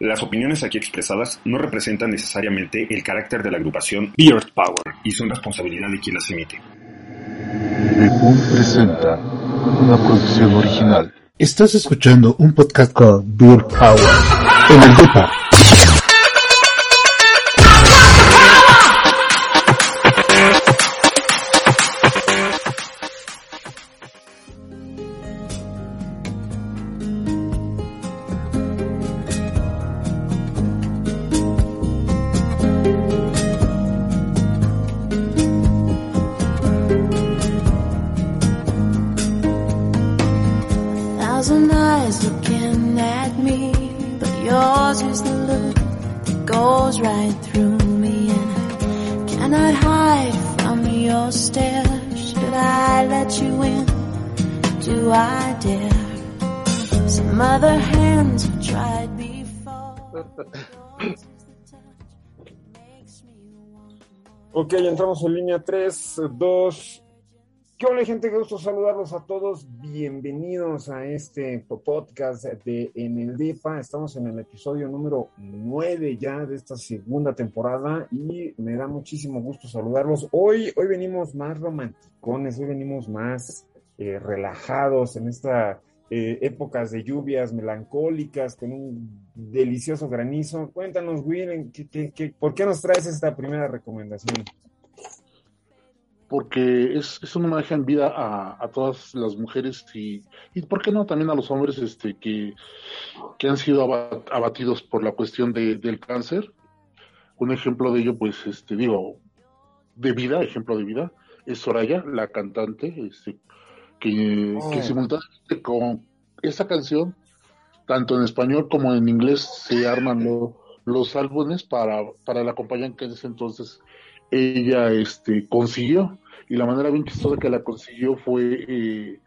Las opiniones aquí expresadas no representan necesariamente el carácter de la agrupación Beard Power y son responsabilidad de quien las emite. Bipum presenta una producción original. Estás escuchando un podcast called Beard Power en el Depa. En línea 3, 2. ¿Qué hola gente? Qué gusto saludarlos a todos. Bienvenidos a este podcast de En el DEPA. Estamos en el episodio número 9 ya de esta segunda temporada y me da muchísimo gusto saludarlos. Hoy, hoy venimos más romanticones, hoy venimos más eh, relajados en esta eh, épocas de lluvias melancólicas con un delicioso granizo. Cuéntanos, Will, ¿qué, qué, qué, ¿por qué nos traes esta primera recomendación? Porque es, es un homenaje en vida a, a todas las mujeres y, y, ¿por qué no?, también a los hombres este, que, que han sido abat, abatidos por la cuestión de, del cáncer. Un ejemplo de ello, pues, este, digo, de vida, ejemplo de vida, es Soraya, la cantante, este, que, oh. que simultáneamente con esa canción, tanto en español como en inglés, se arman lo, los álbumes para, para la compañía que en ese entonces ella este, consiguió. Y la manera bien que la consiguió fue eh,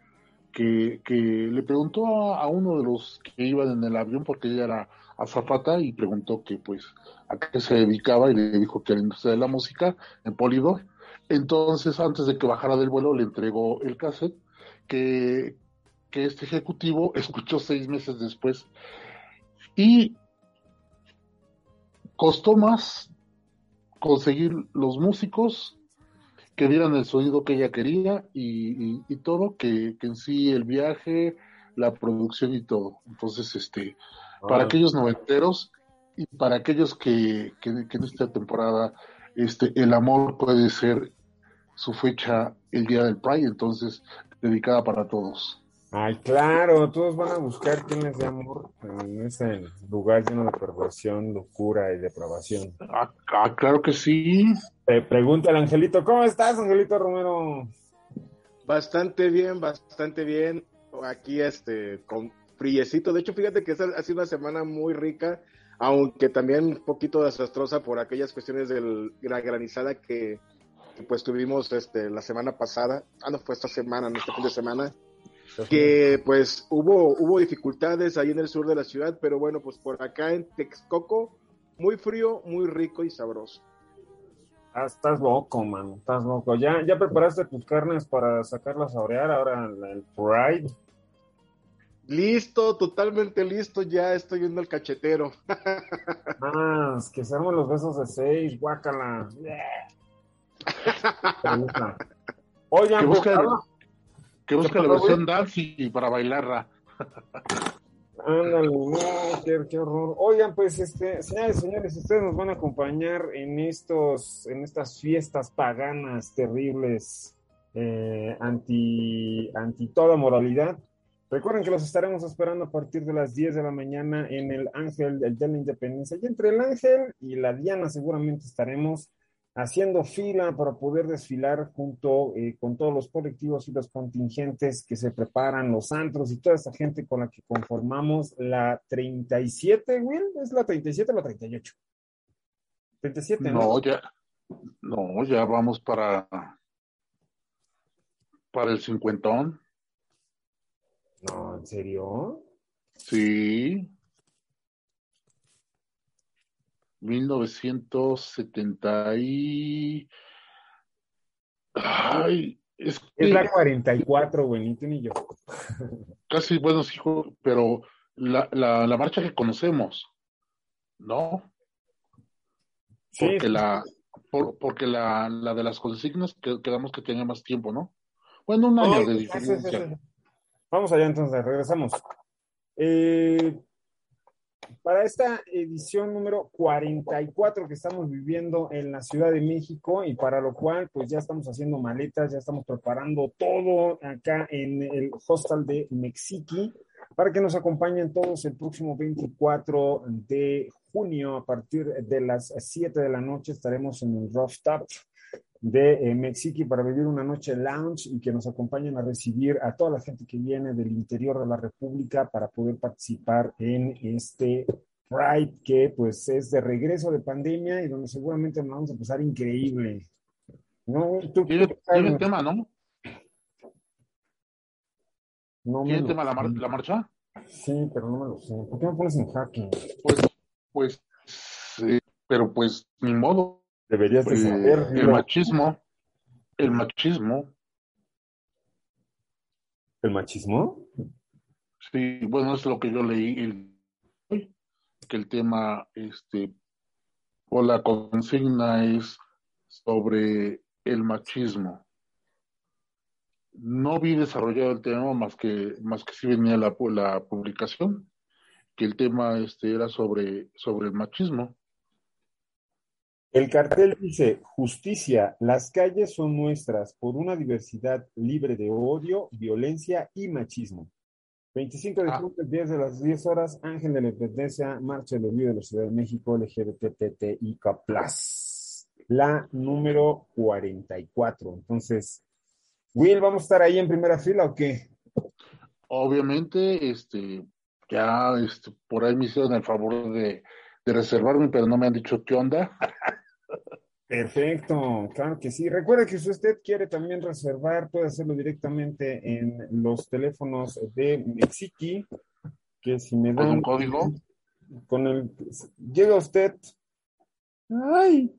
que, que, le preguntó a, a, uno de los que iban en el avión, porque ella era azafata, y preguntó que pues a qué se dedicaba, y le dijo que a la industria de la música, en Polydor. Entonces, antes de que bajara del vuelo, le entregó el cassette que, que este ejecutivo escuchó seis meses después. Y costó más conseguir los músicos que dieran el sonido que ella quería y, y, y todo, que, que, en sí el viaje, la producción y todo. Entonces, este, ah. para aquellos noventeros y para aquellos que, que, que, en esta temporada este, el amor puede ser su fecha el día del Pride, entonces dedicada para todos. Ay, claro, todos van a buscar quién les dé amor en ese lugar lleno de perversión, locura y depravación. Ah, ah claro que sí. Te pregunta el Angelito, ¿cómo estás, Angelito Romero? Bastante bien, bastante bien. Aquí, este, con friecito. De hecho, fíjate que ha sido una semana muy rica, aunque también un poquito desastrosa por aquellas cuestiones de la granizada que, que, pues tuvimos este, la semana pasada. Ah, no, fue esta semana, no este fin de semana que pues hubo, hubo dificultades ahí en el sur de la ciudad, pero bueno, pues por acá en Texcoco, muy frío, muy rico y sabroso. Ah, estás loco, man, estás loco. ¿Ya, ya preparaste tus carnes para sacarlas a orear ahora el Pride? Listo, totalmente listo, ya estoy viendo el cachetero. ah, es que se arman los besos de seis, guácala. Oigan, pues, que busca la versión dance para bailarla. Ándale, no, qué, qué, horror. Oigan, pues, este, señores, señores, ustedes nos van a acompañar en estos, en estas fiestas paganas terribles, eh, anti, anti toda moralidad. Recuerden que los estaremos esperando a partir de las 10 de la mañana en el Ángel de la Independencia. Y entre el Ángel y la Diana seguramente estaremos haciendo fila para poder desfilar junto eh, con todos los colectivos y los contingentes que se preparan, los antros y toda esa gente con la que conformamos la 37, Will, ¿es la 37 o la 38? 37, ¿no? No, ya, no, ya vamos para, para el cincuentón. No, ¿en serio? Sí. 1970 y... Ay, es, que... es la 44, güey, ni tú ni yo. Casi, bueno, sí, pero la, la, la, marcha que conocemos. No, Sí, porque la por- porque la, la de las consignas que, quedamos que tenía más tiempo, ¿no? Bueno, un año Oh, de sí, sí, sí, diferencia. sí. Vamos allá entonces, regresamos. Eh, para esta edición número 44 que estamos viviendo en la Ciudad de México y para lo cual pues ya estamos haciendo maletas, ya estamos preparando todo acá en el hostel de Mexiqui para que nos acompañen todos el próximo 24 de junio a partir de las 7 de la noche estaremos en el rooftop de eh, Mexiqui para vivir una noche lounge y que nos acompañen a recibir a toda la gente que viene del interior de la República para poder participar en este Pride que pues es de regreso de pandemia y donde seguramente nos vamos a pasar increíble. ¿No? ¿Tú, Tiene, tú- tiene tema, ¿no? ¿Tiene lo tema la, mar- la marcha? Sí, pero no me lo sé. ¿Por qué me pones en jaque? Pues, pues, eh, pero pues, ni modo. Deberías de saber. el machismo, el machismo, ¿El machismo? sí, bueno, es lo que yo leí, el- que el tema, este, o la consigna es sobre el machismo. No vi desarrollado el tema más que, más que si venía la, la publicación, que el tema este era sobre, sobre el machismo. El cartel dice, justicia, las calles son nuestras por una diversidad libre de odio, violencia y machismo. 25 de Ah. junio, 10 de las 10 horas, Ángel de la Independencia, Marcha del Orgullo de la Ciudad de México, LGBTTIK+. La número 44. Entonces, Will, ¿vamos a estar ahí en primera fila o qué? Obviamente, este, ya este, por ahí me hicieron el favor de, de reservarme, pero no me han dicho qué onda. Perfecto, claro que sí. Recuerde que si usted quiere también reservar, puede hacerlo directamente en los teléfonos de Mexiqui, que si me Con dan un código. con el llega usted, ay,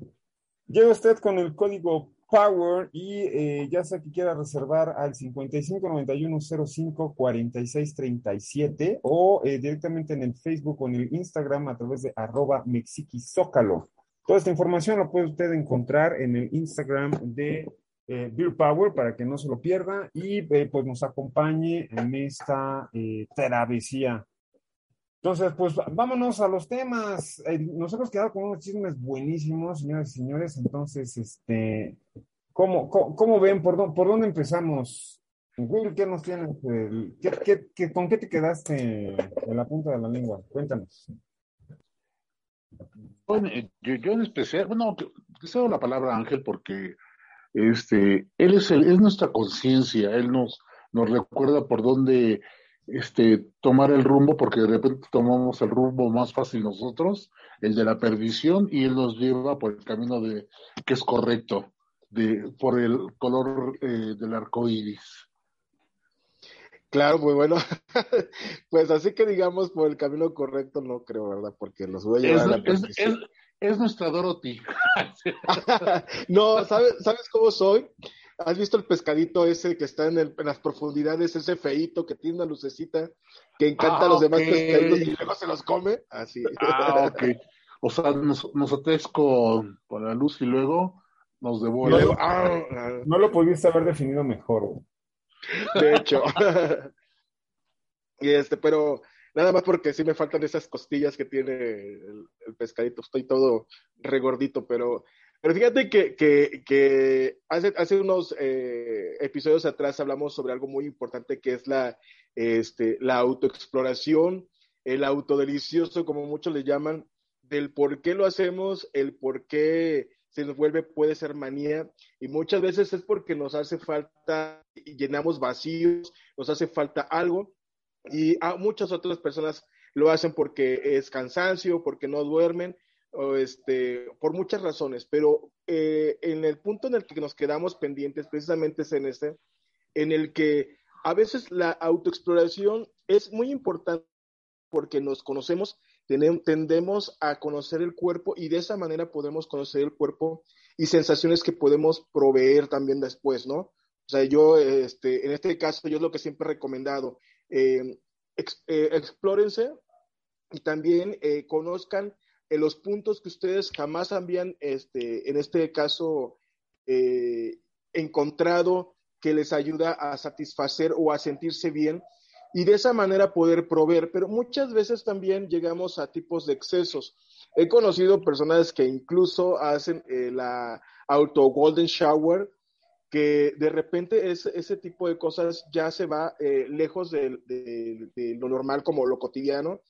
llega usted con el código Power y eh, ya sea que quiera reservar al 55 91 05 46 37 o eh, directamente en el Facebook o en el Instagram a través de arroba mexikizócalo. Toda esta información la puede usted encontrar en el Instagram de eh, Beer Power para que no se lo pierda y eh, pues nos acompañe en esta eh, travesía. Entonces, pues vámonos a los temas. Eh, nos hemos quedado con unos chismes buenísimos, señoras y señores. Entonces, este, ¿cómo, cómo, cómo ven? ¿Por, dó- ¿Por dónde empezamos? Will, ¿qué nos tienes? El- ¿qué- qué- qué- ¿Con qué te quedaste en la punta de la lengua? Cuéntanos. Eh, yo, en especial, bueno, que cedo la palabra a Ángel porque este, él es, el, es nuestra conciencia, él nos, nos recuerda por dónde este, tomar el rumbo, porque de repente tomamos el rumbo más fácil nosotros, el de la perdición, y él nos lleva por el camino de que es correcto, de, por el color eh, del arco iris. Claro, muy bueno. Pues así que digamos por el camino correcto, no creo, ¿verdad? Porque los voy a Es, llevar a la es, es, es nuestra Dorothy. No, ¿sabes, ¿sabes cómo soy? ¿Has visto el pescadito ese que está en, el- en las profundidades, ese feíto que tiene una lucecita que encanta Ah, a los demás ok. pescaditos y luego se los come? Así. Ah, ok. O sea, nos, nos con, con la luz y luego nos devora. ah, ah, No lo pudiste haber definido mejor. De hecho. Y este, pero nada más porque sí me faltan esas costillas que tiene el, pescadito. Estoy todo regordito, pero, pero fíjate que, que, que hace, hace unos eh, episodios atrás hablamos sobre algo muy importante que es la, este, la autoexploración, el autodelicioso, como muchos le llaman, del por qué lo hacemos, el por qué se nos vuelve, puede ser manía, y muchas veces es porque nos hace falta, llenamos vacíos, nos hace falta algo, y a muchas otras personas lo hacen porque es cansancio, porque no duermen, o este, por muchas razones, pero eh, en el punto en el que nos quedamos pendientes precisamente es en este, en el que a veces la autoexploración es muy importante porque nos conocemos, tendemos a conocer el cuerpo y de esa manera podemos conocer el cuerpo y sensaciones que podemos proveer también después, ¿no? O sea, yo, este, en este caso, yo es lo que siempre he recomendado, eh, ex- eh, explórense y también eh, conozcan en los puntos que ustedes jamás habían, este, en este caso, eh, encontrado que les ayuda a satisfacer o a sentirse bien y de esa manera poder proveer. Pero muchas veces también llegamos a tipos de excesos. He conocido personas que incluso hacen eh, la auto golden shower, que de repente es, ese tipo de cosas ya se va eh, lejos de, de, de, lo normal como lo cotidiano.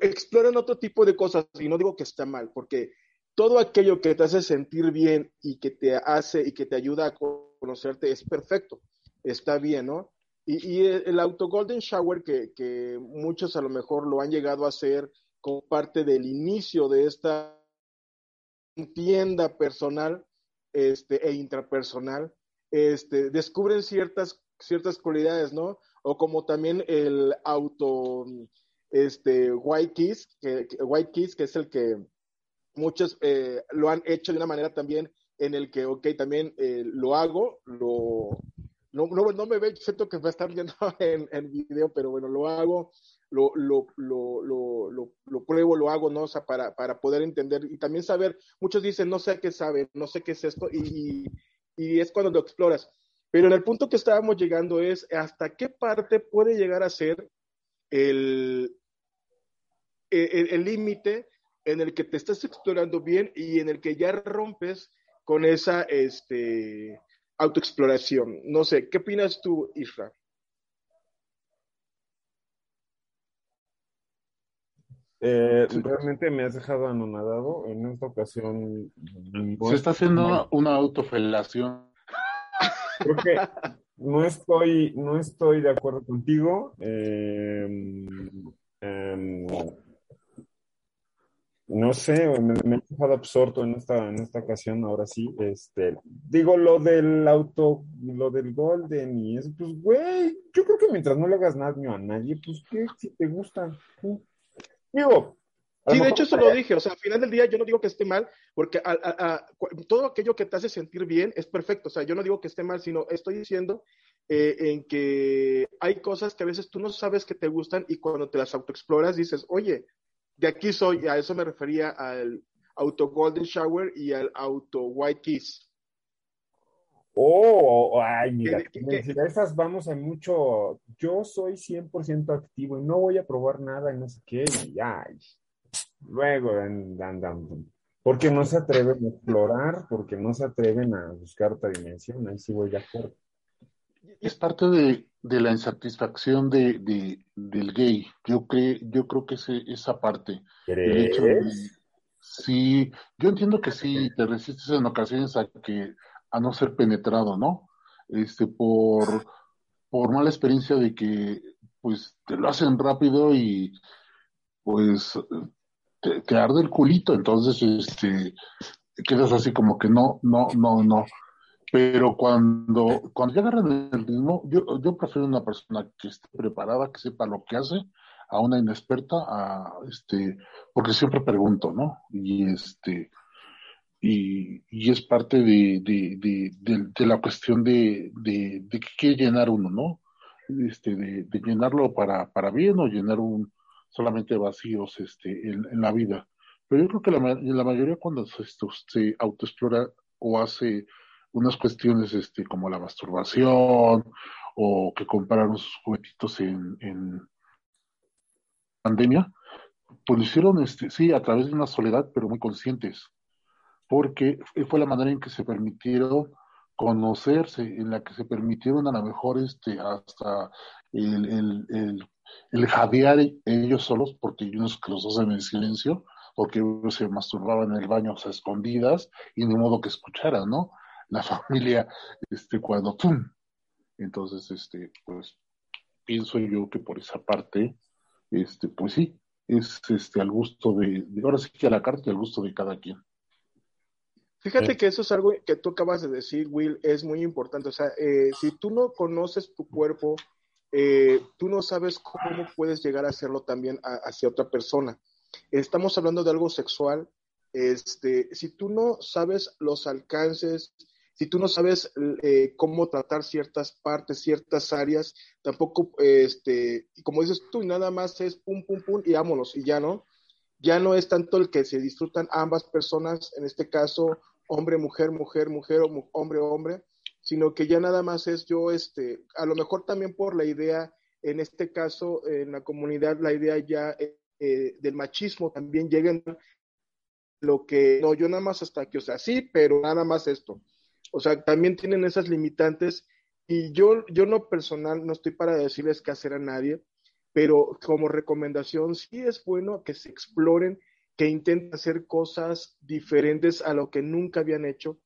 Exploran otro tipo de cosas y no digo que está mal, porque todo aquello que te hace sentir bien y que te hace y que te ayuda a conocerte es perfecto, está bien, ¿no? Y, y el auto golden shower que, que, muchos a lo mejor lo han llegado a hacer como parte del inicio de esta tienda personal este, e intrapersonal, este, descubren ciertas, ciertas cualidades, ¿no? O como también el auto, este, white kiss, que, white kiss, que es el que muchos eh, lo han hecho de una manera también en el que, ok, también eh, lo hago, lo, no, no, no, me ve, siento que va a estar viendo en, en video, pero bueno, lo hago, lo, lo, lo, lo, pruebo, lo hago, ¿no? O para, para poder entender y también saber, muchos dicen, no sé qué sabe, no sé qué es esto, y, y es cuando lo exploras. Pero en el punto que estábamos llegando es hasta qué parte puede llegar a ser el límite el, el en el que te estás explorando bien y en el que ya rompes con esa este, autoexploración. No sé, ¿qué opinas tú, Isra? Eh, realmente me has dejado anonadado en esta ocasión. Se está haciendo una autofelación. Creo que no estoy, no estoy de acuerdo contigo. Eh, eh, no sé, me, me, he dejado absorto en esta, en esta ocasión, ahora sí, este, digo lo del auto, lo del Golden y eso, pues, güey, yo creo que mientras no le hagas daño a nadie, pues, ¿qué? Si te gusta, digo. Sí, de hecho eso lo dije, o sea, al final del día yo no digo que esté mal, porque a, a, a, todo aquello que te hace sentir bien es perfecto, o sea, yo no digo que esté mal, sino estoy diciendo eh, en que hay cosas que a veces tú no sabes que te gustan y cuando te las autoexploras dices, oye, de aquí soy, a eso me refería al auto Golden Shower y al auto White Kiss. Oh, ay, mira, ¿Qué, qué, qué? esas vamos a mucho. Yo soy 100% activo y no voy a probar nada y no sé qué. Y ay, luego andan. Porque no se atreven a explorar, porque no se atreven a buscar otra dimensión. Ahí sí voy de acuerdo. Es parte de, de la insatisfacción de, de, del gay. Yo, creo yo creo que ese, esa parte. El hecho de, sí, yo entiendo que sí te resistes en ocasiones a que a no ser penetrado, ¿no? Este, por, por mala experiencia de que pues te lo hacen rápido y pues te, te arde el culito, entonces este quedas así como que no, no, no, no pero cuando, cuando ya agarran el ritmo, yo, yo prefiero una persona que esté preparada, que sepa lo que hace, a una inexperta, a este, porque siempre pregunto, ¿no? Y este, y, y es parte de, de, de, de, la cuestión de, que quiere llenar uno, ¿no? Este, de, de llenarlo para, para bien o llenar un solamente vacíos este, en, en la vida. Pero yo creo que la, la mayoría cuando se, se autoexplora o hace unas cuestiones este, como la masturbación o que compraron sus juguetitos en, en pandemia, pues lo hicieron, este, sí, a través de una soledad, pero muy conscientes, porque fue la manera en que se permitieron conocerse, en la que se permitieron a lo mejor este, hasta el, el, el, el jadear ellos solos, porque unos que los hacen en silencio, porque se masturbaban en el baño a escondidas y de modo que escucharan, ¿no? La familia este cuando ¡pum! entonces este pues pienso yo que por esa parte este pues sí es este al gusto de, de ahora sí que a la carta y al gusto de cada quien Fíjate sí. que eso es algo que tú acabas de decir, Will, es muy importante. O sea, eh, si tú no conoces tu cuerpo, eh, tú no sabes cómo puedes llegar a hacerlo también a, hacia otra persona. Estamos hablando de algo sexual. Este, si tú no sabes los alcances, si tú no sabes eh, cómo tratar ciertas partes, ciertas áreas, tampoco, este, como dices tú, nada más es pum, pum, pum y vámonos, y ya no. ya no es tanto el que se disfrutan ambas personas, en este caso hombre, mujer, mujer, mujer o hombre, hombre, sino que ya nada más es yo, este, a lo mejor también por la idea, en este caso, en la comunidad, la idea ya eh, eh, del machismo también llega en lo que, no, yo nada más hasta aquí, o sea, sí, pero nada más esto. O sea, también tienen esas limitantes y yo, yo no personal, no estoy para decirles qué hacer a nadie, pero como recomendación sí es bueno que se exploren, que intenten hacer cosas diferentes a lo que nunca habían hecho,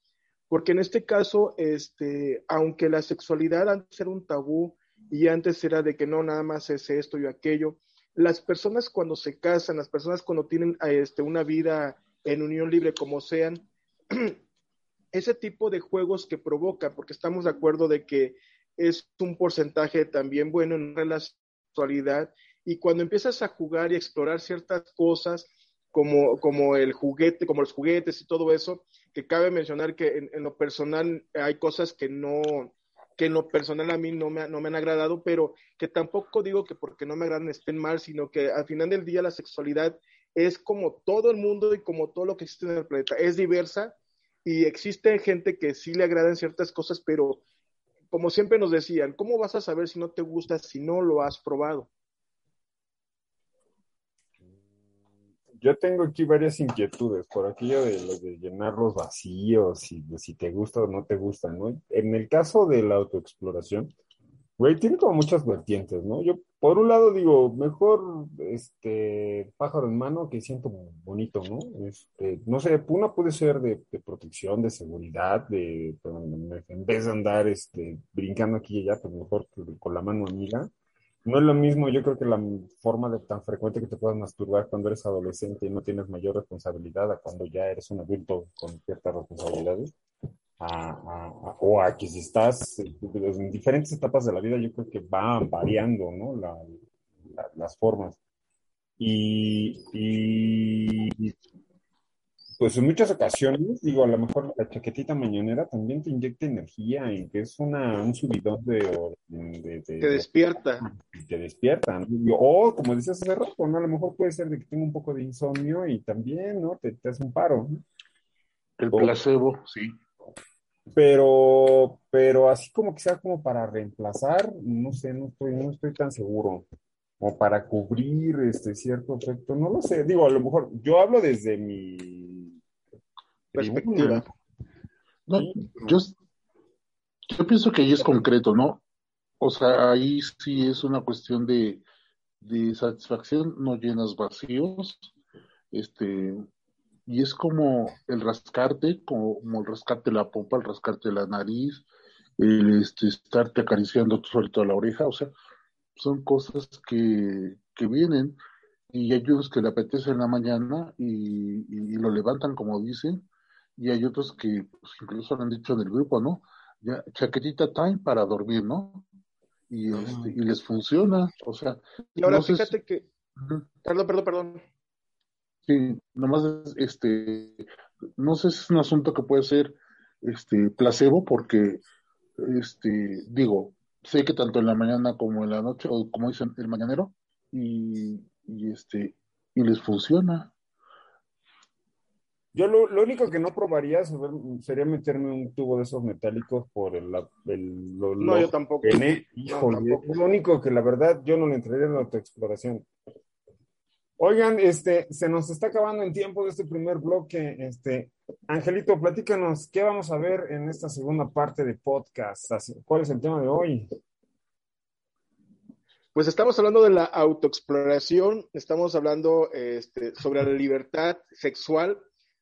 porque en este caso, este, aunque la sexualidad antes era un tabú y antes era de que no, nada más es esto y aquello, las personas cuando se casan, las personas cuando tienen este, una vida en unión libre como sean, ese tipo de juegos que provoca, porque estamos de acuerdo de que es un porcentaje también bueno en la sexualidad, y cuando empiezas a jugar y explorar ciertas cosas, como, como el juguete, como los juguetes y todo eso, que cabe mencionar que en, lo personal hay cosas que no, que en lo personal a mí no me, no me han agradado, pero que tampoco digo que porque no me agradan estén mal, sino que al final del día la sexualidad es como todo el mundo y como todo lo que existe en el planeta, es diversa y existe gente que sí le agradan ciertas cosas, pero como siempre nos decían, ¿cómo vas a saber si no te gusta si no lo has probado? Yo tengo aquí varias inquietudes por aquello de de llenar los vacíos y de si te gusta o no te gusta, ¿no? En el caso de la autoexploración, güey, tiene como muchas vertientes, ¿no? Yo, por un lado, digo, mejor este pájaro en mano que siento bonito, ¿no? Este, no sé, una puede ser de, de protección, de seguridad, de, en vez de andar este, brincando aquí y allá, pues mejor con la mano amiga. No es lo mismo, yo creo que la forma de tan frecuente que te puedas masturbar cuando eres adolescente y no tienes mayor responsabilidad a cuando ya eres un adulto con ciertas responsabilidades. A, o a que si estás en diferentes etapas de la vida, yo creo que van variando, ¿no? La, la, las formas. Y, y, pues en muchas ocasiones, digo, a lo mejor la chaquetita mañanera también te inyecta energía y que es una, un subidón de, de, de, Te despierta. Te despierta, ¿no? O, como decías hace rato, ¿no? A lo mejor puede ser de que tenga un poco de insomnio y también, ¿no? Te, te hace un paro, ¿no? El placebo, sí. Pero, pero así como que sea como para reemplazar, no sé, no estoy, no estoy tan seguro. O para cubrir este cierto efecto, no lo sé. Digo, a lo mejor, yo hablo desde mi perspectiva. No, yo, yo pienso que ahí es concreto, ¿no? O sea, ahí sí es una cuestión de, de satisfacción, no llenas vacíos, este, y es como el rascarte, como, como el rascarte la pompa, el rascarte la nariz, el este, estarte acariciando tú solito la oreja, o sea, son cosas que, que vienen y hay unos que le apetece en la mañana y, y, y, lo levantan como dicen y hay otros que pues, incluso lo han dicho en el grupo, ¿no? Ya, chaquetita time para dormir, ¿no? Y, este, y les funciona, o sea. Y ahora no fíjate que, perdón, perdón, perdón. Sí, nomás este, no sé si es un asunto que puede ser este placebo porque, este, digo, sé que tanto en la mañana como en la noche, o como dicen, el mañanero, y, y este, y les funciona. Yo lo, lo, único que no probaría sería meterme un tubo de esos metálicos por el... el lo, no, lo yo tampoco. Híjole, no, tampoco. es lo único que la verdad yo no le entraría en la autoexploración. Oigan, este, se nos está acabando el tiempo de este primer bloque. Este, Angelito, platícanos, ¿qué vamos a ver en esta segunda parte de podcast? ¿Cuál es el tema de hoy? Pues estamos hablando de la autoexploración, estamos hablando este, sobre la libertad sexual,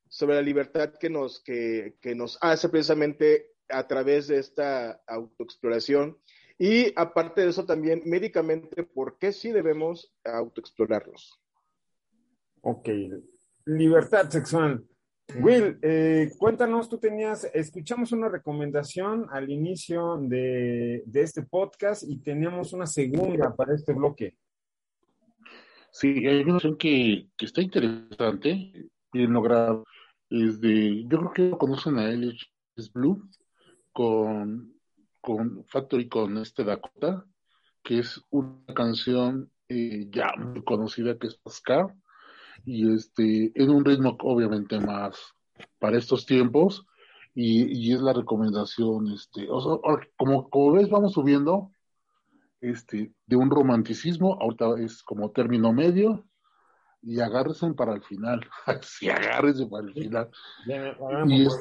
sobre la libertad que nos, que, que nos hace precisamente a través de esta autoexploración. Y aparte de eso también médicamente, ¿por qué sí debemos autoexplorarnos? Ok, libertad sexual. Will, eh, cuéntanos, tú tenías, escuchamos una recomendación al inicio de, de, este podcast y teníamos una segunda para este bloque. Sí, hay una opción que, que está interesante, bien logrado. Es de, yo creo que conocen a él, es Blue, con, con Factory, con este Dakota, que es una canción eh, ya muy conocida que es Pascal y este, en un ritmo obviamente más para estos tiempos, y, y es la recomendación, este, o sea, como, como ves, vamos subiendo, este, de un romanticismo, ahorita es como término medio, y agárrense para el final, sí, agárrense para el final. Y es-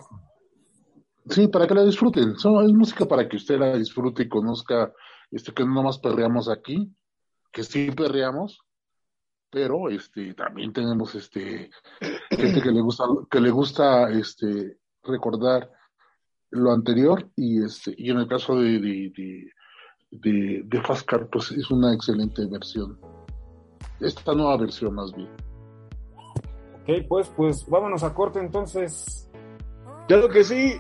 sí, para que la disfruten, So, es música para que usted la disfrute y conozca, este, que no nomás perreamos aquí, que sí perreamos, pero este, también tenemos este, gente que le gusta, que le gusta este, recordar lo anterior y este, y en el caso de, de, de, de, de Fast Car, pues es una excelente versión. Esta nueva versión más bien. Ok, pues, pues vámonos a corte entonces. Claro que sí,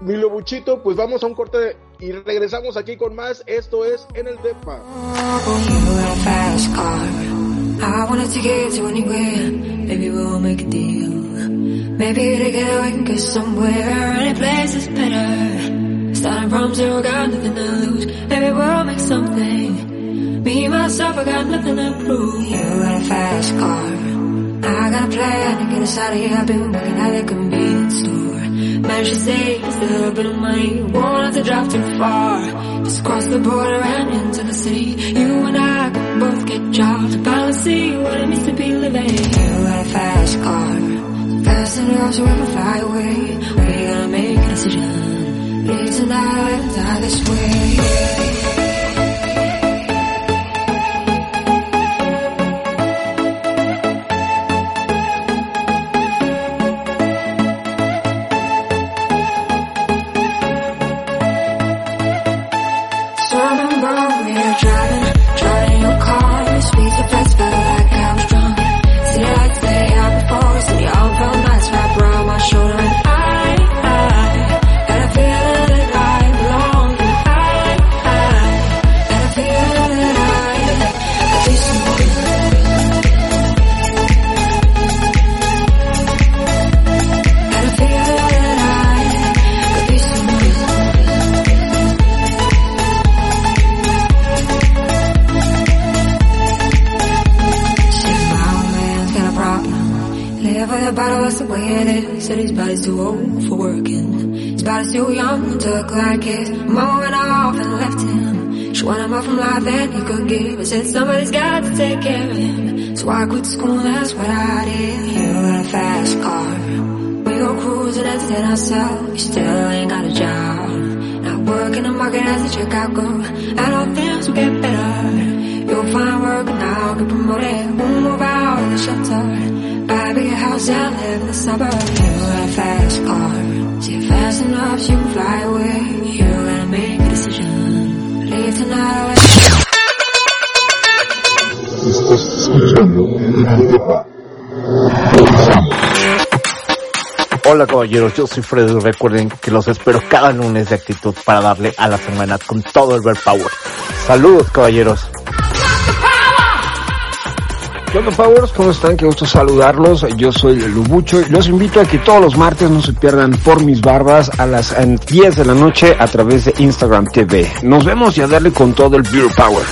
mi lobuchito, pues vamos a un corte y regresamos aquí con más. Esto es En el Depa. You a. I wanna take it to anywhere. Maybe we'll make a deal. Maybe together we can get somewhere. Any place is better. Starting from zero, got nothing to lose. Maybe we'll make something. Me, myself, I got nothing to prove. You got a fast car. I got a plan to get us out of here. I've been working at the convenience store. Managed to save just a little bit of money. Won't have to drive too far. Just cross the border and into the city. You and I can both get jobs to finally see what it means to be living. You got a fast car. Fast enough so we can fly away. We gotta make a decision. Leave tonight and die this way. So I quit school, that's what I did. You got a fast car. We go cruising, entertain ourselves. You still ain't got a job. Not working the market as a checkout girl. And all things will get better. You'll find work and I'll get promoted. We'll move out of the shelter. Buy a bigger house and live in the suburbs. You got a fast car. See fast enough you can fly away. You gotta make a decision. Leave tonight Hola caballeros, yo soy Freddy. Recuerden que los espero cada lunes de actitud para darle a la semana con todo el Bear Power. Saludos caballeros. ¿Qué onda, Powers? ¿Cómo están? Qué gusto saludarlos. Yo soy Lubucho y los invito a que todos los martes no se pierdan por mis barbas a las eh, 10 de la noche a través de Instagram TV. Nos vemos y a darle con todo el Beer Power.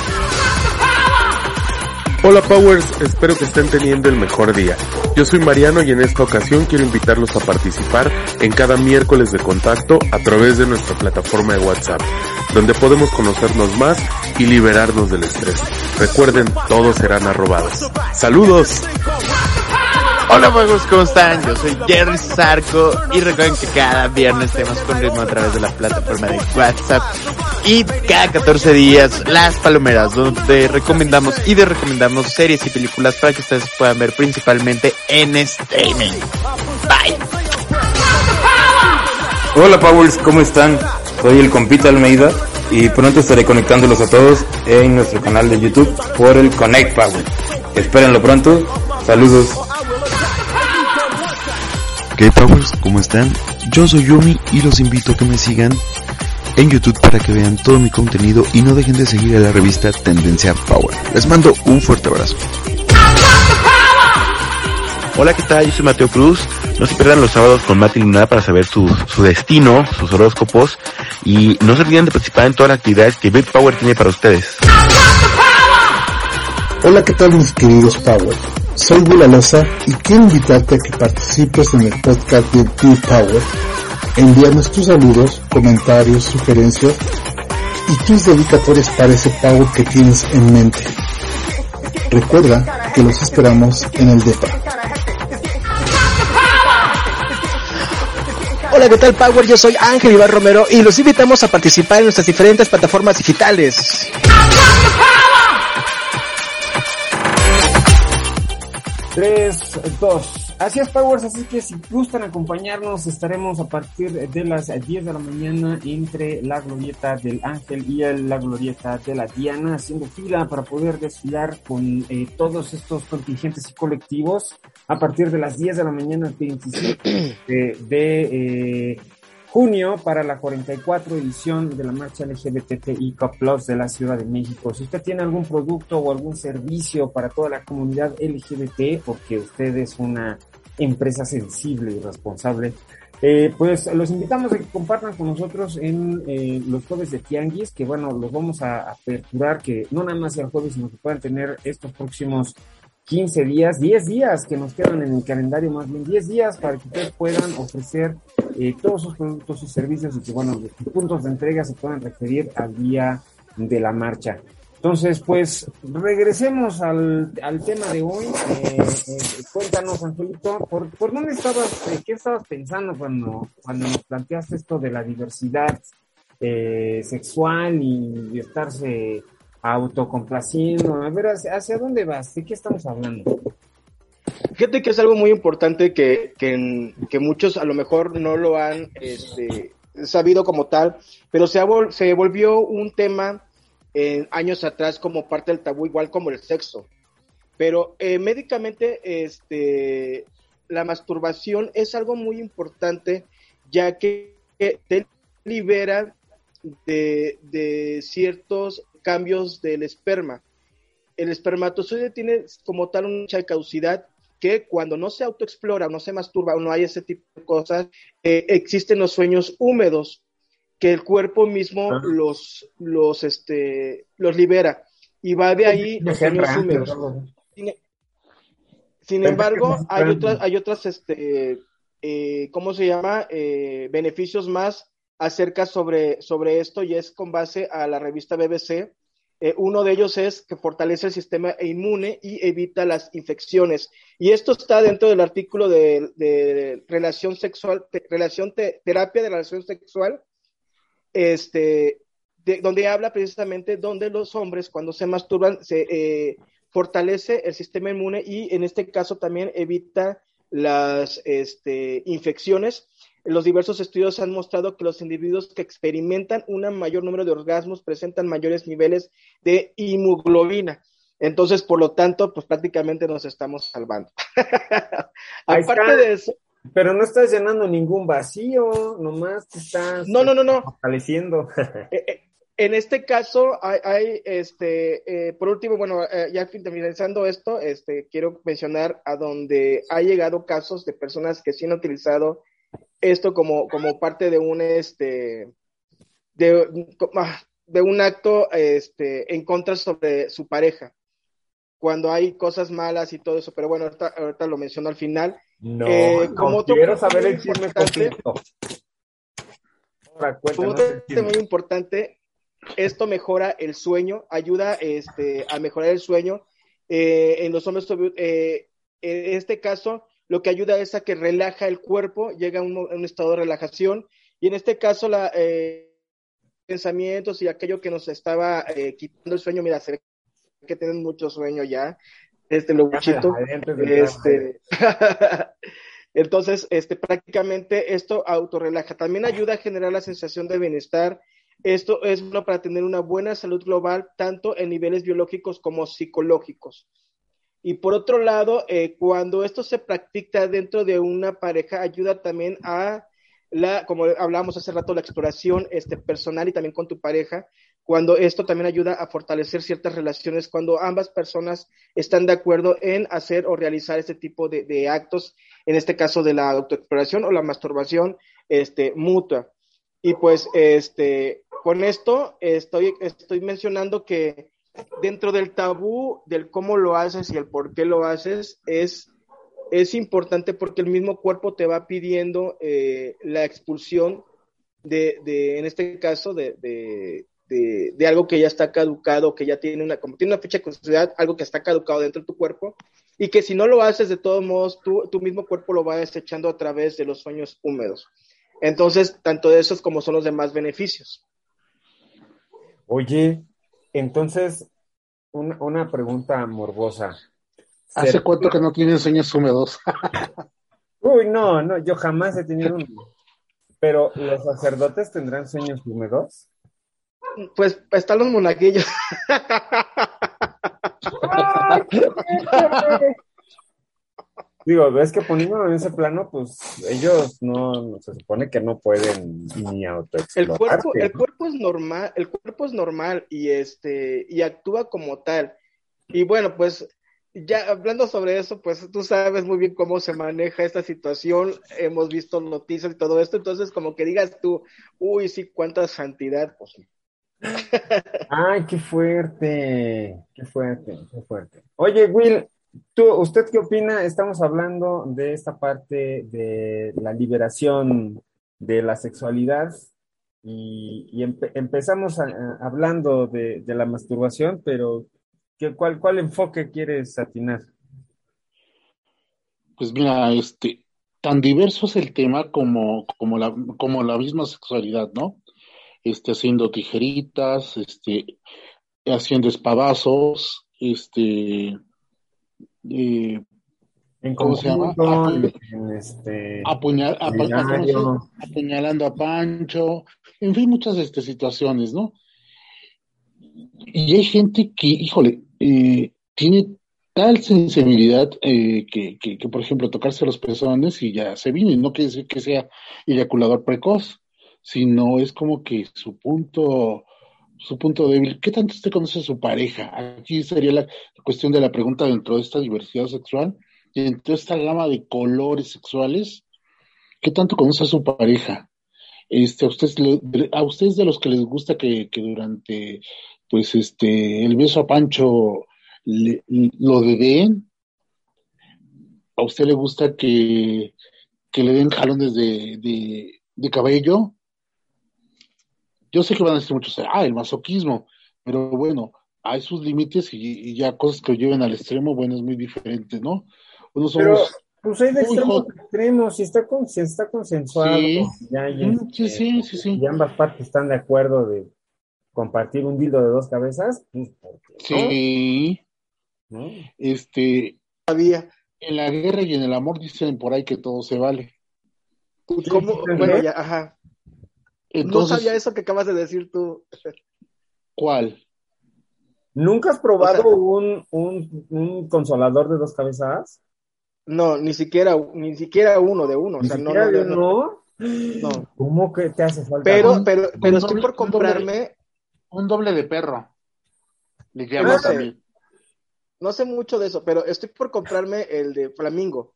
Hola Powers, espero que estén teniendo el mejor día. Yo soy Mariano y en esta ocasión quiero invitarlos a participar en cada miércoles de contacto a través de nuestra plataforma de WhatsApp, donde podemos conocernos más y liberarnos del estrés. Recuerden, todos serán arrobados. ¡Saludos! Hola amigos, ¿cómo están? Yo soy Jerry Sarco y recuerden que cada viernes tenemos con ritmo a través de la plataforma de WhatsApp y cada 14 días las palomeras donde recomendamos y de recomendamos series y películas para que ustedes puedan ver principalmente en streaming. Bye. Hola Powers, ¿cómo están? Soy el compita Almeida y pronto estaré conectándolos a todos en nuestro canal de YouTube por el Connect Power. Espérenlo pronto. Saludos. ¿Qué Powers? ¿Cómo están? Yo soy Yumi y los invito a que me sigan en YouTube para que vean todo mi contenido y no dejen de seguir a la revista Tendencia Power. Les mando un fuerte abrazo. Hola, ¿qué tal? Yo soy Mateo Cruz. No se pierdan los sábados con Mati Luna para saber su, su destino, sus horóscopos y no se olviden de participar en todas las actividades que Big Power tiene para ustedes. Hola, ¿qué tal mis queridos Powers? Soy Loza y quiero invitarte a que participes en el podcast de Deep Power. Envíanos tus saludos, comentarios, sugerencias y tus dedicatorias para ese power que tienes en mente. Recuerda que los esperamos en el DEPA. Hola, ¿qué tal Power? Yo soy Ángel Iván Romero y los invitamos a participar en nuestras diferentes plataformas digitales. Tres, dos. Así es, Powers, así que si gustan acompañarnos, estaremos a partir de las 10 de la mañana entre la glorieta del Ángel y el- la glorieta de la Diana, haciendo fila para poder desfilar con eh, todos estos contingentes y colectivos a partir de las 10 de la mañana, 25 de, de eh, junio para la 44 edición de la marcha LGBTI Plus de la Ciudad de México. Si usted tiene algún producto o algún servicio para toda la comunidad LGBT, porque usted es una empresa sensible y responsable, eh, pues los invitamos a que compartan con nosotros en eh, los jueves de Tianguis, que bueno, los vamos a aperturar, que no nada más sea el jueves, sino que puedan tener estos próximos 15 días, 10 días que nos quedan en el calendario, más bien 10 días para que ustedes puedan ofrecer eh, todos sus productos y servicios y que, bueno, los puntos de entrega se puedan referir al día de la marcha. Entonces, pues, regresemos al, al tema de hoy. Eh, eh, cuéntanos, Angelito, ¿por, por dónde estabas, eh, qué estabas pensando cuando, cuando nos planteaste esto de la diversidad eh, sexual y, y estarse autocomplaciendo? A ver, ¿hacia, hacia dónde vas? ¿De qué estamos hablando? Fíjate que es algo muy importante que, que, que muchos a lo mejor no lo han este, sabido como tal, pero se, ha se volvió un tema en años atrás como parte del tabú, igual como el sexo. Pero eh, médicamente, este, la masturbación es algo muy importante, ya que te libera de, de ciertos cambios del esperma. El espermatozoide tiene como tal de caducidad que cuando no se autoexplora no se masturba no hay ese tipo de cosas, eh, existen los sueños húmedos que el cuerpo mismo los, los, este, los libera y va de ahí los húmedos. Sin, sin embargo, hay otras, hay otras, este, eh, ¿cómo se llama? Eh, beneficios más acerca sobre, sobre esto y es con base a la revista BBC. Eh, uno de ellos es que fortalece el sistema inmune y evita las infecciones. Y esto está dentro del artículo de, de relación sexual, te- relación te- terapia de la relación sexual, este, de- donde habla precisamente donde los hombres cuando se masturban se eh, fortalece el sistema inmune y en este caso también evita las este, infecciones. Los diversos estudios han mostrado que los individuos que experimentan un mayor número de orgasmos presentan mayores niveles de hemoglobina. Entonces, por lo tanto, pues prácticamente nos estamos salvando. Aparte de eso, Pero no estás llenando ningún vacío, nomás te estás No, no, no, no. fortaleciendo. En este caso, hay, hay, este, eh, por último, bueno, eh, ya finalizando esto, este, quiero mencionar a donde ha llegado casos de personas que sí han utilizado esto como, como parte de un, este, de, ah, de un acto, este, en contra sobre su pareja. Cuando hay cosas malas y todo eso, pero bueno, ahorita, ahorita lo menciono al final. No, Eh, no, como otro quiero saber el chisme. Ahora, Como otro muy importante, esto mejora el sueño, ayuda este, a mejorar el sueño. Eh, en los hombres, eh, en este caso, lo que ayuda es a que relaja el cuerpo, llega a un, a un estado de relajación. Y en este caso, la, eh, pensamientos y aquello que nos estaba eh, quitando el sueño, mira, se ve que tienen mucho sueño ya, este entrar, Este, entonces, este, prácticamente esto autorrelaja. También ayuda a generar la sensación de bienestar. Esto es bueno para tener una buena salud global, tanto en niveles biológicos como psicológicos. Y por otro lado, eh, cuando esto se practica dentro de una pareja, ayuda también a la, como hablábamos hace rato, la exploración este, personal y también con tu pareja, cuando esto también ayuda a fortalecer ciertas relaciones, cuando ambas personas están de acuerdo en hacer o realizar este tipo de, de actos, en este caso de la autoexploración o la masturbación este, mutua. Y pues este, con esto estoy, estoy mencionando que dentro del tabú del cómo lo haces y el por qué lo haces, es, es importante porque el mismo cuerpo te va pidiendo eh, la expulsión de, de, en este caso, de, de, de, de algo que ya está caducado, que ya tiene una, como tiene una fecha de constitucionalidad, algo que está caducado dentro de tu cuerpo, y que si no lo haces de todos modos, tu, tu mismo cuerpo lo va desechando a través de los sueños húmedos. Entonces, tanto de esos como son los demás beneficios. Oye, entonces, una, una pregunta morbosa. ¿Hace ¿Ser- cuánto que no tienen sueños húmedos? Uy, no, no, yo jamás he tenido uno. Pero, ¿los sacerdotes tendrán sueños húmedos? Pues están los monaguillos. Digo, ves que poniéndolo en ese plano, pues ellos no, se supone que no pueden ni El autoexplorarse. cuerpo, el cuerpo es normal, el cuerpo es normal y este, y actúa como tal. Y bueno, pues ya hablando sobre eso, pues tú sabes muy bien cómo se maneja esta situación, hemos visto noticias y todo esto, entonces como que digas tú, uy, sí, cuánta santidad, pues Ay, qué fuerte, qué fuerte, qué fuerte. Oye, Will, ¿tú, ¿usted qué opina? Estamos hablando de esta parte de la liberación de la sexualidad y, y empe- empezamos hablando de, de la masturbación, pero ¿qué, cuál, ¿cuál enfoque quieres atinar? Pues mira, este, tan diverso es el tema como, como la, como la misma sexualidad, ¿no? Este, haciendo tijeritas, este, haciendo espadazos, este, eh, En ¿cómo se llama? Apu- en este, apuñal- apa- seminario. ¿cómo se- apuñalando a Pancho, en fin, muchas este, situaciones, ¿no? Y hay gente que, híjole, eh, tiene tal sensibilidad eh, que, que, que, por ejemplo, tocarse los pezones y ya se y no quiere decir que sea eyaculador precoz, sino es como que su punto, su punto débil. ¿Qué tanto usted conoce a su pareja? Aquí sería la cuestión de la pregunta dentro de esta diversidad sexual, dentro de esta gama de colores sexuales, ¿qué tanto conoce a su pareja? Este, a ustedes, a ustedes de los que les gusta que, que durante, pues, este, el beso a Pancho le- lo dedeen, a usted le gusta que, que le den jalones de, de cabello. Yo sé que van a decir muchos, ah, el masoquismo, pero bueno, hay sus límites y, y ya cosas que lleven al extremo, bueno, es muy diferente, ¿no? Uno Pero, somos pues hay de hot. a extremos, si está, con, si está consensuado, Sí. ya Mm, sí, este, sí, sí, sí. y ambas partes están de acuerdo de compartir un dildo de dos cabezas, pues, ¿por qué no? Sí. ¿No? Este, había. En la guerra y en el amor dicen por ahí que todo se vale. ¿Cómo? Bueno, ya, ajá. Entonces, no sabía eso que acabas de decir tú. ¿cuál? ¿Nunca has probado O sea- un, un, un consolador de dos cabezas? No, ni siquiera, ni siquiera uno de uno. O ¿Ni sea, no, siquiera no, de no, uno? no. ¿Cómo que te hace falta? Pero, Un- pero, pero un estoy doble- por un doble- comprarme, Un doble de perro. Le no sé mucho de eso, pero estoy por comprarme el de Flamingo.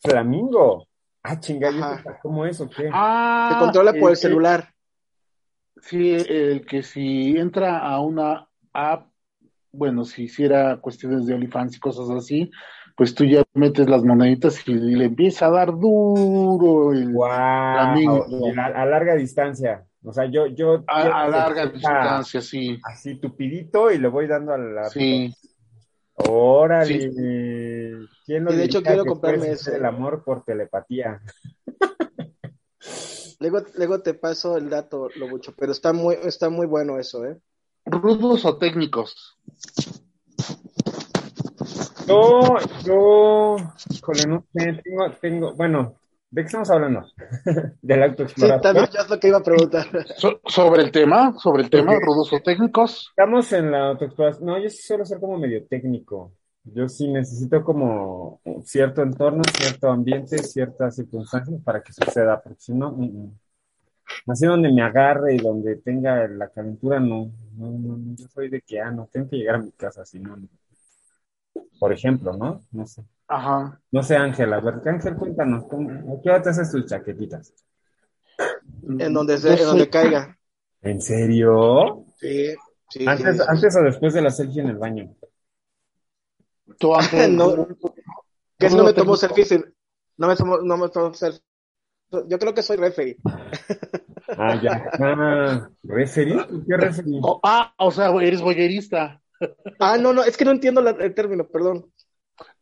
Flamingo. Ah, chinga, ¿y Ajá. eso ¿cómo es o qué? Ah, Se controla por el celular. Sí, el que si entra a una app, bueno, si hiciera cuestiones de OnlyFans y cosas así, pues tú ya metes las moneditas y le empieza a dar duro el. Wow, a, a larga distancia. O sea, yo, yo A, larga distancia, sí. Así tupidito y le voy dando a la. Sí. Órale. ¿Quién lo Y de hecho quiero comprarme ese. el amor por telepatía? Luego, luego te paso el dato, lo mucho, pero está muy, está muy bueno eso, ¿eh? ¿Rudos o técnicos? Yo, yo, híjole, no sé, tengo, tengo, bueno, ¿de qué estamos hablando? ¿De la Sí, autoexploración? también yo es lo que iba a preguntar. So- sobre el tema, sobre el tema, rudos o técnicos. Estamos en la autoexploración. No, yo sí suelo ser como medio técnico. Yo sí necesito como cierto entorno, cierto ambiente, ciertas circunstancias para que suceda, porque si no, mm, mm. así donde me agarre y donde tenga la calentura, no, no, no, no, yo soy de que, ah, no, tengo que llegar a mi casa, si no, no. Por ejemplo, ¿no? No sé. Ajá. No sé, Ángel, a ver, Ángel, cuéntanos, ¿cómo, ¿a qué hora te haces tus chaquetitas? En donde, se, en donde caiga. ¿En serio? Sí. Sí, Antes, sí, antes o después de la selfie en el baño. Tú, Ángel, No, que si no me tomo selfies, no me tomo, no me tomo selfies. Yo creo que soy referee. Ah, ya. Ah, ¿referee? ¿Qué referee? Oh, ah, o sea, eres boyerista. Ah, no, no, es que no entiendo la- el término, perdón.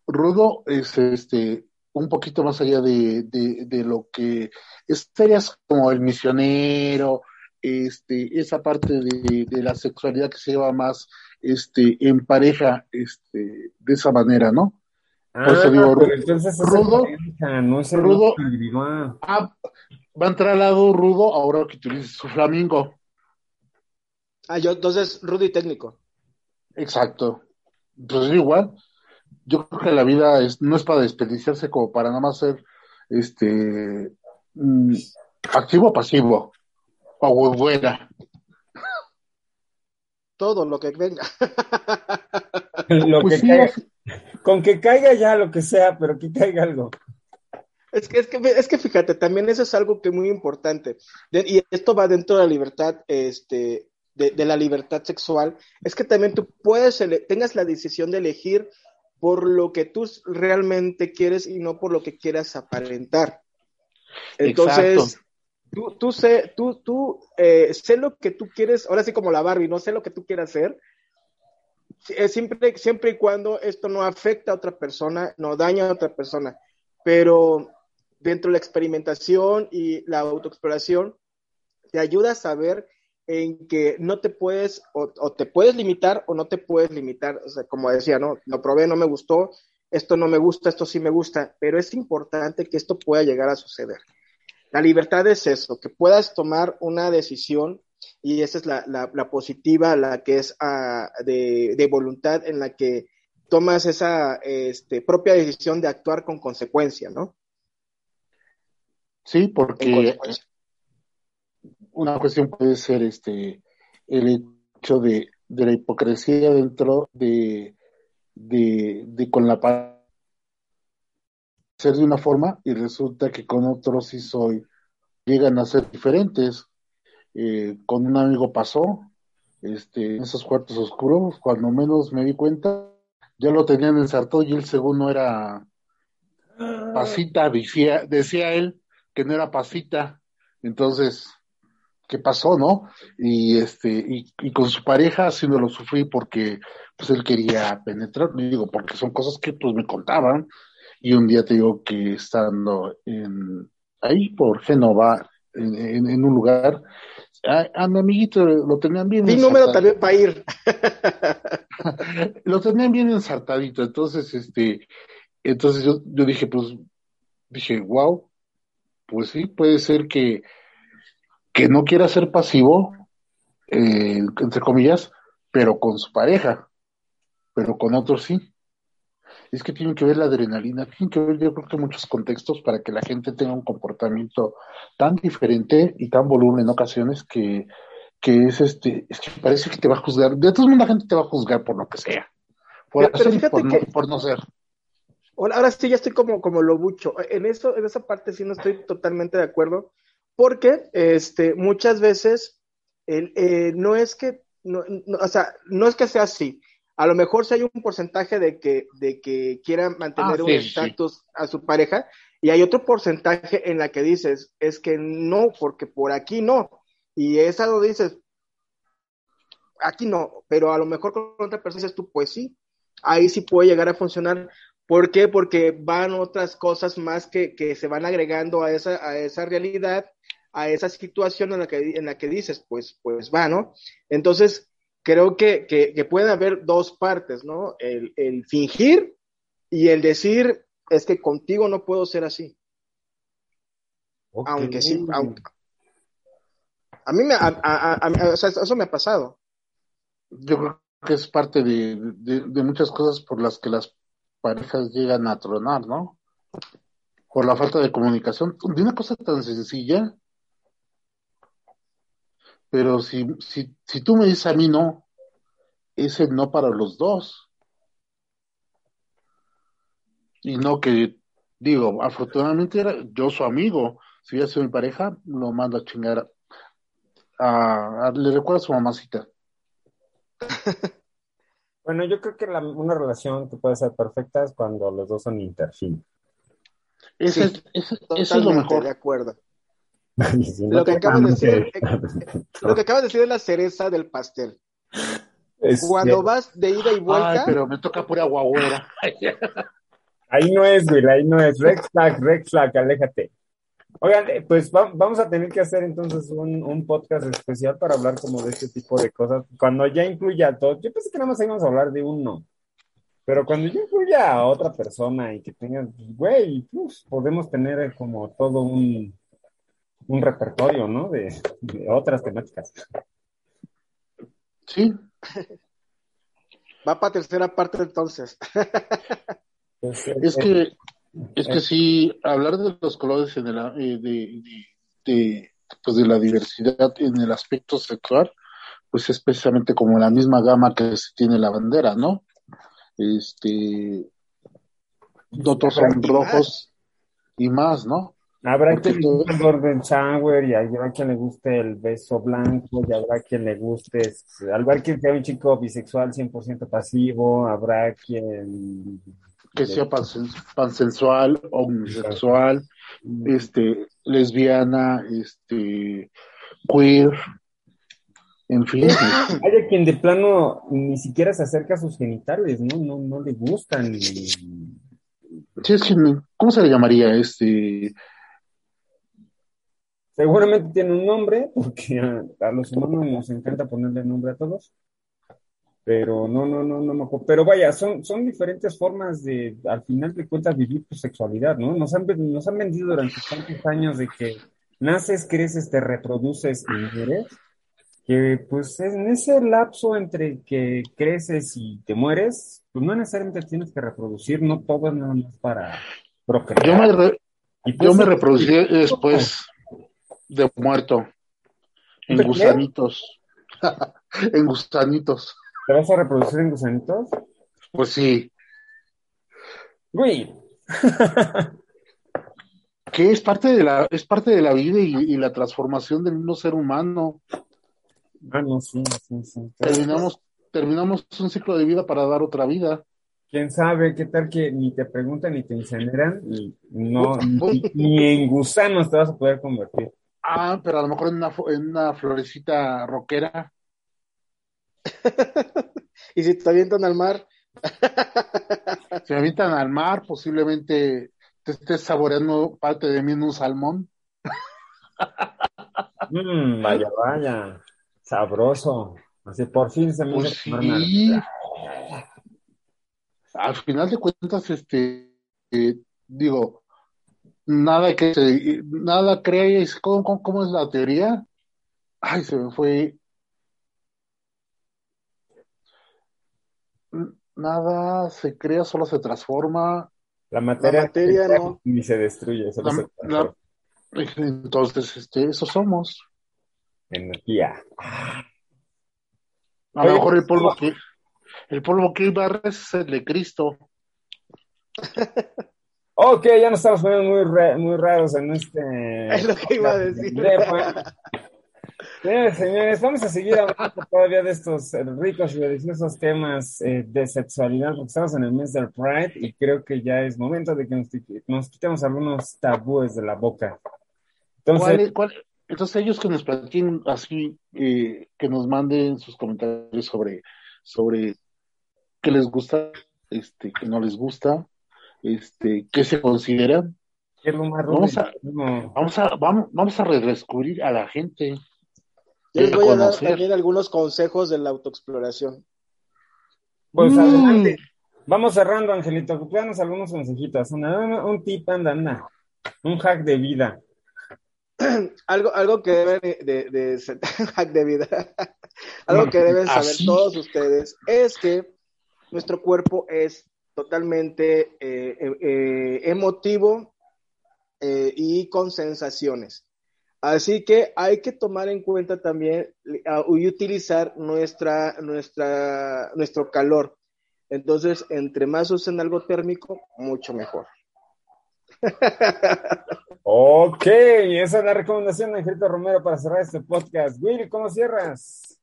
Rudo es este un poquito más allá de, de, de lo que estarías como el misionero, este, esa parte de, de la sexualidad que se lleva más este en pareja, este, de esa manera, ¿no? Ah, Por eso digo, pero entonces es rudo, en pareja, no es el rudo, individual. ah, va a entrar al lado rudo ahora que utilices su flamingo. Ah, yo, entonces, Rudy técnico. Exacto. Pues es igual. Yo creo que la vida es, no es para desperdiciarse como para nada más ser este mm, activo o pasivo. O buena. Todo lo que venga. Lo Pues que sí, caiga. Con que caiga ya lo que sea, pero que caiga algo. Es que, es que, es que fíjate, también eso es algo que es muy importante. De- y esto va dentro de la libertad, este, de, de la libertad sexual. Es que también tú puedes, tengas la decisión de elegir por lo que tú realmente quieres y no por lo que quieras aparentar. Entonces, Exacto. tú, tú sé, tú, tú, eh, sé lo que tú quieres, ahora sí como la Barbie, no sé lo que tú quieras hacer, eh, siempre, siempre y cuando esto no afecta a otra persona, no daña a otra persona, pero dentro de la experimentación y la autoexploración, te ayuda a saber en que no te puedes, o, o te puedes limitar o no te puedes limitar, o sea, como decía, ¿no? Lo probé, no me gustó, esto no me gusta, esto sí me gusta, pero es importante que esto pueda llegar a suceder. La libertad es eso, que puedas tomar una decisión y esa es la, la, la positiva, la que es ah, de, de voluntad en la que tomas esa este, propia decisión de actuar con consecuencia, ¿no? Sí, porque. Una cuestión puede ser este el hecho de, de la hipocresía dentro de, de, de con la ser de una forma y resulta que con otros sí soy llegan a ser diferentes. Eh, con un amigo pasó este en esos cuartos oscuros cuando menos me di cuenta ya lo tenían ensartado y el segundo era pasita decía decía él que no era pasita. Entonces qué pasó, ¿no? Y este, y, y con su pareja haciéndolo sufrir porque pues él quería penetrar, digo, porque son cosas que pues me contaban, y un día te digo que estando en ahí por Génova, en, en- en un lugar, a, a mi amiguito lo tenían bien Mi número también para ir. lo tenían bien ensartadito, entonces este, entonces yo, yo dije, pues, dije, wow, pues sí, puede ser que, que no quiera ser pasivo, eh, entre comillas, pero con su pareja, pero con otros sí. Es que tienen que ver la adrenalina, tienen que ver yo creo que muchos contextos para que la gente tenga un comportamiento tan diferente y tan voluble en ocasiones que, que es este, es que parece que te va a juzgar, de todos modos la gente te va a juzgar por lo que sea, por Pero- hacer por, no, que- por no ser. Ahora, ahora sí ya estoy como, como lo bucho. En eso, en esa parte sí no estoy totalmente de acuerdo, porque este, muchas veces el, eh, no es que, no, no, o sea, no es que sea así. A lo mejor si hay un porcentaje de que, de que quieran mantener Ah, un sí, sí, sí. estatus a su pareja, y hay otro porcentaje en la que dices, es que no, porque por aquí no. Y esa lo dices, aquí no, pero a lo mejor con otra persona dices tú, pues sí, ahí sí puede llegar a funcionar. ¿Por qué? Porque van otras cosas más que, que se van agregando a esa, a esa realidad, a esa situación en la que, en la que dices, pues, pues va, ¿no? Entonces, creo que, que, que pueden haber dos partes, ¿no? El, el fingir y el decir, es que contigo no puedo ser así. Aunque sí, aunque, a mí me, a, a- a- a- o sea, eso me ha pasado. Yo creo que es parte de, de, de muchas cosas por las que las parejas llegan a tronar, ¿no? Por la falta de comunicación, de una cosa tan sencilla. Pero si, si, si tú me dices a mí no, es no para los dos. Y no que, digo, afortunadamente era yo su amigo. Si hubiera sido mi pareja, lo mando a chingar. A, a- le recuerda a su mamacita. Bueno, yo creo que la- una relación que puede ser perfecta es cuando los dos son interfin. Ese, Sí, es, eso es lo Totalmente mejor. de acuerdo. Y si no Lo que acabas de decir, Lo que acabas de decir es la cereza del pastel. es Cuando cierto. vas de ida y vuelta, Ay, pero me toca pura guagüera. Ahí no es, Will, ahí no es. Red flag, red flag, aléjate. Oigan, eh, pues va- vamos a tener que hacer entonces un, un podcast especial para hablar como de este tipo de cosas. Cuando ya incluya a todos, yo pensé que nada más íbamos a hablar de uno, pero cuando ya incluya a otra persona y que tenga, güey, uf, podemos tener eh, como todo un, un repertorio, ¿no? De, de otras temáticas. Sí, va para tercera parte entonces. Pues, es eh, que, es eh, que sí, hablar de los colores en el, eh, de, de, de, pues de la diversidad en el aspecto sexual, pues es precisamente como la misma gama que se tiene la bandera, ¿no? Este, otros son rojos y más, ¿no? Habrá Porque quien le guste el Golden Shower y habrá quien le guste el beso blanco y habrá quien le guste, habrá quien sea un chico bisexual 100% pasivo, habrá quien... que sea pansen- pansensual, homosexual, este, lesbiana, este, queer, en fin. Hay de quien de plano ni siquiera se acerca a sus genitales, ¿no? No, no le gustan. ¿cómo se le llamaría? Este, Seguramente tiene un nombre, porque a, a los humanos nos encanta ponerle nombre a todos. Pero no, no, no, no me acuerdo. Pero vaya, son, son diferentes formas de, al final de cuentas, vivir tu sexualidad, ¿no? Nos han, nos han vendido durante tantos años de que naces, creces, te reproduces y mueres, que pues en ese lapso entre que creces y te mueres, pues no necesariamente tienes que reproducir, no todo es nada más para procrear. yo me, re- Y pues, yo me sí, reproducí después de muerto, en gusanitos, en gusanitos, ¿Te vas a reproducir en gusanitos? pues sí, Güey, que es parte de la, es parte de la vida y, y la transformación del mismo ser humano. Ah, no, sí, sí, sí. Terminamos, terminamos un ciclo de vida para dar otra vida. quién sabe qué tal que ni te preguntan ni te incineran y no, ni, ni en gusanos te vas a poder convertir. Ah, pero a lo mejor en una, en una florecita roquera. y si te avientan al mar, Se avientan al mar, posiblemente te estés saboreando parte de mí en un salmón. Mm, vaya, vaya, sabroso. Así por fin se me Pues sí. Al final de cuentas, este, eh, digo, nada que se, nada ¿cómo, cómo, cómo es la teoría? Ay, se me fue. Nada se crea, solo se transforma. La materia, La materia no. ni se destruye, solo La- se transforma. la- entonces, este, eso somos. energía. A Oye, lo mejor el polvo que, el polvo que barres es el de Cristo. Ok, ya nos estamos poniendo muy, ra- muy raros en este. Es lo que iba a decir. Señores, señores, vamos a seguir hablando todavía de estos eh, ricos y deliciosos temas eh, de sexualidad, porque estamos en el mes del Pride y creo que ya es momento de que nos, nos quitemos algunos tabúes de la boca. Entonces, ¿Cuál, cuál- entonces ellos que nos platiquen así, eh, que nos manden sus comentarios sobre, sobre qué les gusta, este, qué no les gusta, este, qué se consideran. ¿qué es más Vamos a, vamos a, vamos, vamos a redescubrir a la gente. Yo les voy a dar también algunos consejos de la autoexploración. Pues Mm. adelante. Vamos cerrando, Angelito. Danos algunos consejitos. Una- una- un tip, anda, anda. Un hack de vida. Algo, algo que deben de, de, de- hack de vida, algo que deben saber Así. todos ustedes es que nuestro cuerpo es totalmente eh, eh, eh, emotivo eh, y con sensaciones. Así que hay que tomar en cuenta también ah, y utilizar nuestra, nuestra, nuestro calor. Entonces, entre más usen algo térmico, mucho mejor. Ok, esa es la recomendación de Angelito Romero para cerrar este podcast. Willy, ¿cómo cierras?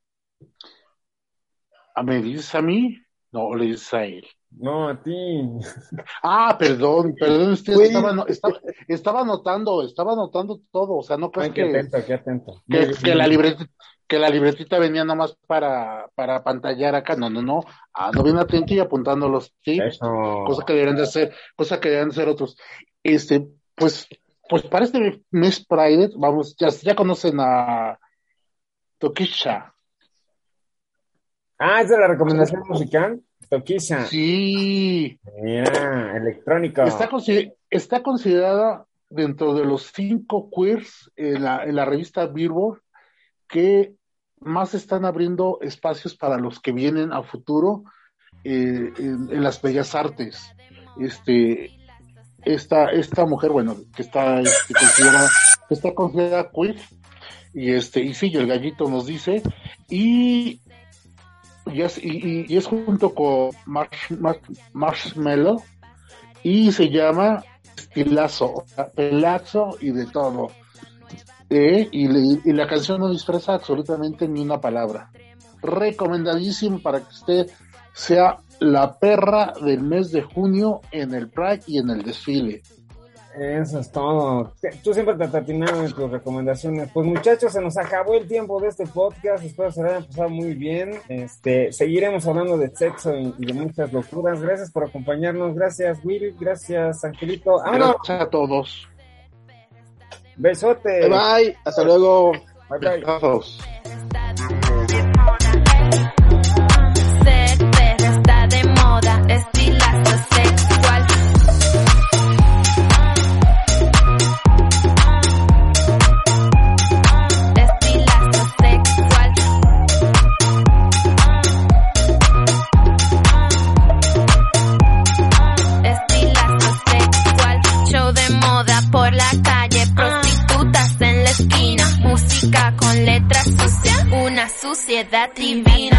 ¿A ¿Me dices a mí? No, le dices a él. No, a ti. Ah, perdón, perdón, usted estaba, no- estaba, estaba anotando, estaba anotando todo, o sea, no qué que, atento, qué atento. que, que la libretita, que la libretita venía nomás para, para pantallar acá, no, no, no, ando bien atento y apuntando los tips, cosa que deberían de hacer, cosa que deberían de hacer otros. Este, pues, pues para este mes Pride, vamos, ya, ya conocen a Tokisha. Ah, ¿es de la recomendación musical? Toquisha. Sí. Mira, electrónica. Está, consi- está considerada dentro de los cinco queers en la, en la revista Billboard que más están abriendo espacios para los que vienen a futuro eh, en, en las bellas artes. Este, esta, esta mujer, bueno, que está este, considerada, está considerada queer, y este, y sí, el gallito nos dice, y y es, y, es junto con Marsh- Mar- Marshmallow y se llama Estilazo, pelazo y de todo. Eh, y, y la canción no disfraza absolutamente ni una palabra. Recomendadísimo para que usted sea la perra del mes de junio en el Pride y en el desfile. Eso es todo. Tú siempre te atinado en tus recomendaciones. Pues muchachos, se nos acabó el tiempo de este podcast. Espero se lo hayan pasado muy bien. Este, seguiremos hablando de sexo y, y de muchas locuras. Gracias por acompañarnos. Gracias, Will. Gracias, Angelito. ¡Vámonos! Gracias a todos. Besote. Bye bye, hasta luego. Bye bye. That edad divina.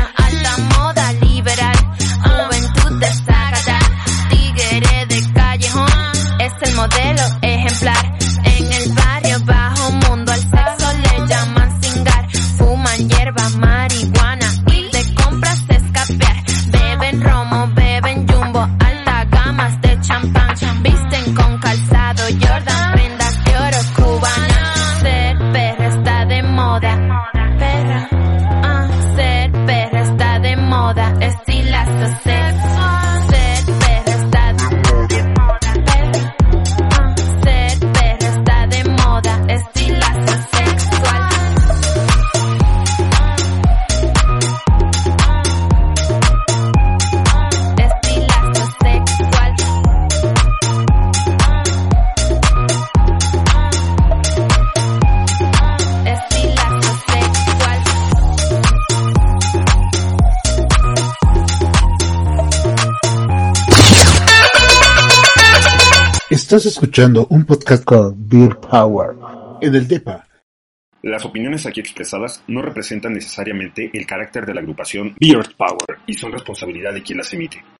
Escuchando un podcast con Beer Power en el DEPA. Las opiniones aquí expresadas no representan necesariamente el carácter de la agrupación Beard Power y son responsabilidad de quien las emite.